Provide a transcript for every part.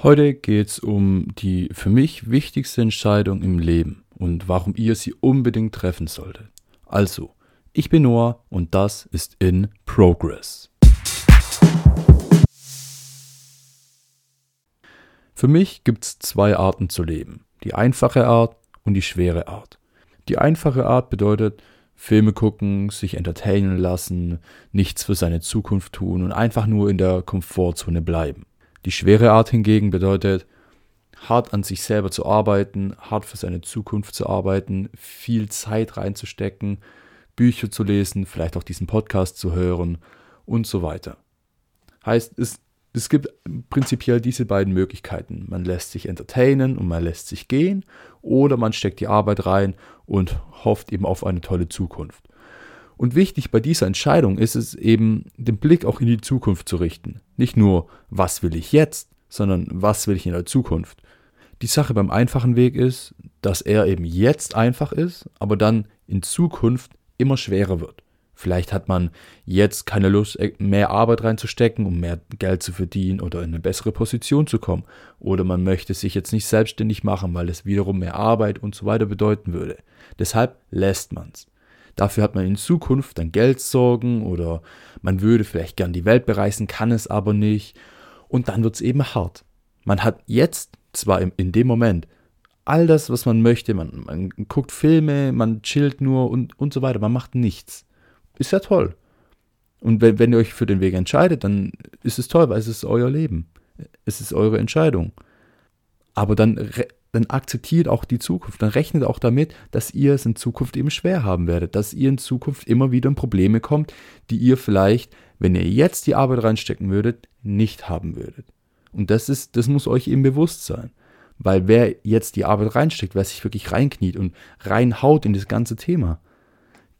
Heute geht es um die für mich wichtigste Entscheidung im Leben und warum ihr sie unbedingt treffen solltet. Also, ich bin Noah und das ist in Progress. Für mich gibt es zwei Arten zu leben. Die einfache Art und die schwere Art. Die einfache Art bedeutet Filme gucken, sich entertainen lassen, nichts für seine Zukunft tun und einfach nur in der Komfortzone bleiben. Die schwere Art hingegen bedeutet, hart an sich selber zu arbeiten, hart für seine Zukunft zu arbeiten, viel Zeit reinzustecken, Bücher zu lesen, vielleicht auch diesen Podcast zu hören und so weiter. Heißt, es, es gibt prinzipiell diese beiden Möglichkeiten. Man lässt sich entertainen und man lässt sich gehen oder man steckt die Arbeit rein und hofft eben auf eine tolle Zukunft. Und wichtig bei dieser Entscheidung ist es eben, den Blick auch in die Zukunft zu richten. Nicht nur, was will ich jetzt, sondern was will ich in der Zukunft. Die Sache beim einfachen Weg ist, dass er eben jetzt einfach ist, aber dann in Zukunft immer schwerer wird. Vielleicht hat man jetzt keine Lust, äh, mehr Arbeit reinzustecken, um mehr Geld zu verdienen oder in eine bessere Position zu kommen. Oder man möchte sich jetzt nicht selbstständig machen, weil es wiederum mehr Arbeit und so weiter bedeuten würde. Deshalb lässt man es. Dafür hat man in Zukunft dann Geldsorgen oder man würde vielleicht gern die Welt bereisen, kann es aber nicht. Und dann wird es eben hart. Man hat jetzt zwar in dem Moment all das, was man möchte, man, man guckt Filme, man chillt nur und, und so weiter, man macht nichts. Ist ja toll. Und wenn, wenn ihr euch für den Weg entscheidet, dann ist es toll, weil es ist euer Leben. Es ist eure Entscheidung. Aber dann dann akzeptiert auch die Zukunft. Dann rechnet auch damit, dass ihr es in Zukunft eben schwer haben werdet, dass ihr in Zukunft immer wieder in Probleme kommt, die ihr vielleicht, wenn ihr jetzt die Arbeit reinstecken würdet, nicht haben würdet. Und das ist, das muss euch eben bewusst sein. Weil wer jetzt die Arbeit reinsteckt, wer sich wirklich reinkniet und reinhaut in das ganze Thema,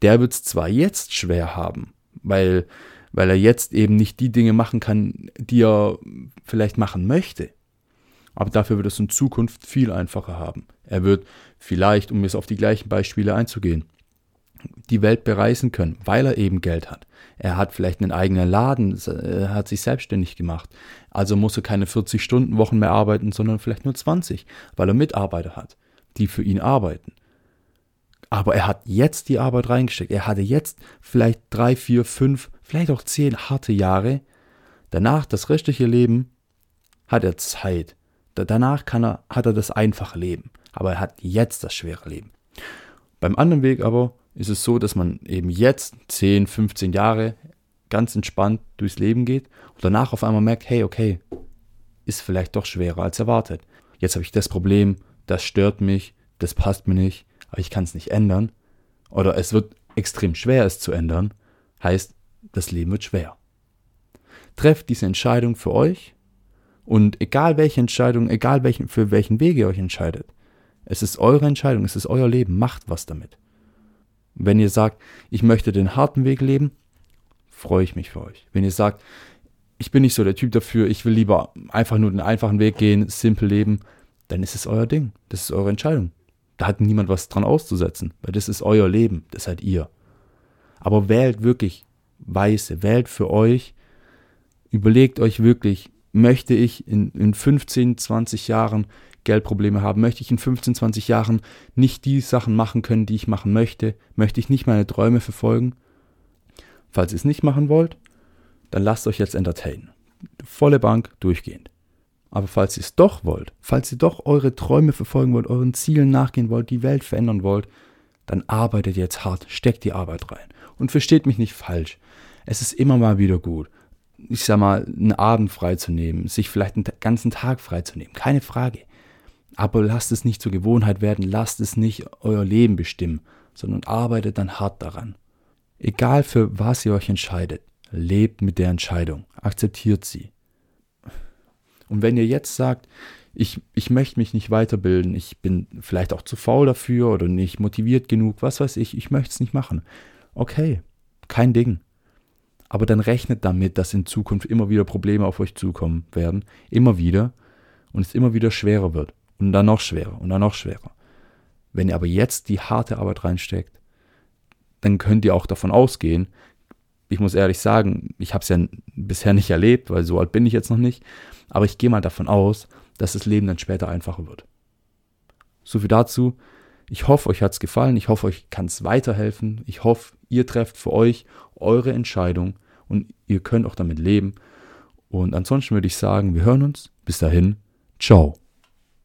der wird es zwar jetzt schwer haben, weil, weil er jetzt eben nicht die Dinge machen kann, die er vielleicht machen möchte aber dafür wird es in Zukunft viel einfacher haben. Er wird vielleicht, um jetzt auf die gleichen Beispiele einzugehen, die Welt bereisen können, weil er eben Geld hat. Er hat vielleicht einen eigenen Laden, er hat sich selbstständig gemacht. Also muss er keine 40-Stunden-Wochen mehr arbeiten, sondern vielleicht nur 20, weil er Mitarbeiter hat, die für ihn arbeiten. Aber er hat jetzt die Arbeit reingesteckt. Er hatte jetzt vielleicht drei, vier, fünf, vielleicht auch zehn harte Jahre. Danach, das restliche Leben, hat er Zeit. Danach er, hat er das einfache Leben, aber er hat jetzt das schwere Leben. Beim anderen Weg aber ist es so, dass man eben jetzt 10, 15 Jahre ganz entspannt durchs Leben geht und danach auf einmal merkt, hey, okay, ist vielleicht doch schwerer als erwartet. Jetzt habe ich das Problem, das stört mich, das passt mir nicht, aber ich kann es nicht ändern. Oder es wird extrem schwer, es zu ändern. Heißt, das Leben wird schwer. Trefft diese Entscheidung für euch und egal welche Entscheidung, egal welchen, für welchen Weg ihr euch entscheidet, es ist eure Entscheidung, es ist euer Leben, macht was damit. Wenn ihr sagt, ich möchte den harten Weg leben, freue ich mich für euch. Wenn ihr sagt, ich bin nicht so der Typ dafür, ich will lieber einfach nur den einfachen Weg gehen, simpel leben, dann ist es euer Ding. Das ist eure Entscheidung. Da hat niemand was dran auszusetzen, weil das ist euer Leben, das seid ihr. Aber wählt wirklich weise, wählt für euch, überlegt euch wirklich, möchte ich in, in 15, 20 Jahren Geldprobleme haben? Möchte ich in 15, 20 Jahren nicht die Sachen machen können, die ich machen möchte? Möchte ich nicht meine Träume verfolgen? Falls ihr es nicht machen wollt, dann lasst euch jetzt entertainen. Volle Bank, durchgehend. Aber falls ihr es doch wollt, falls ihr doch eure Träume verfolgen wollt, euren Zielen nachgehen wollt, die Welt verändern wollt, dann arbeitet jetzt hart, steckt die Arbeit rein. Und versteht mich nicht falsch. Es ist immer mal wieder gut, ich sag mal, einen Abend freizunehmen, sich vielleicht einen ganzen Tag freizunehmen, keine Frage. Aber lasst es nicht zur Gewohnheit werden, lasst es nicht euer Leben bestimmen, sondern arbeitet dann hart daran. Egal für was ihr euch entscheidet, lebt mit der Entscheidung, akzeptiert sie. Und wenn ihr jetzt sagt, ich, ich möchte mich nicht weiterbilden, ich bin vielleicht auch zu faul dafür oder nicht motiviert genug, was weiß ich, ich möchte es nicht machen. Okay, kein Ding. Aber dann rechnet damit, dass in Zukunft immer wieder Probleme auf euch zukommen werden. Immer wieder. Und es immer wieder schwerer wird. Und dann noch schwerer. Und dann noch schwerer. Wenn ihr aber jetzt die harte Arbeit reinsteckt, dann könnt ihr auch davon ausgehen, ich muss ehrlich sagen, ich habe es ja bisher nicht erlebt, weil so alt bin ich jetzt noch nicht, aber ich gehe mal davon aus, dass das Leben dann später einfacher wird. So viel dazu. Ich hoffe, euch hat es gefallen. Ich hoffe, euch kann es weiterhelfen. Ich hoffe, ihr trefft für euch eure Entscheidung und ihr könnt auch damit leben. Und ansonsten würde ich sagen, wir hören uns. Bis dahin, ciao.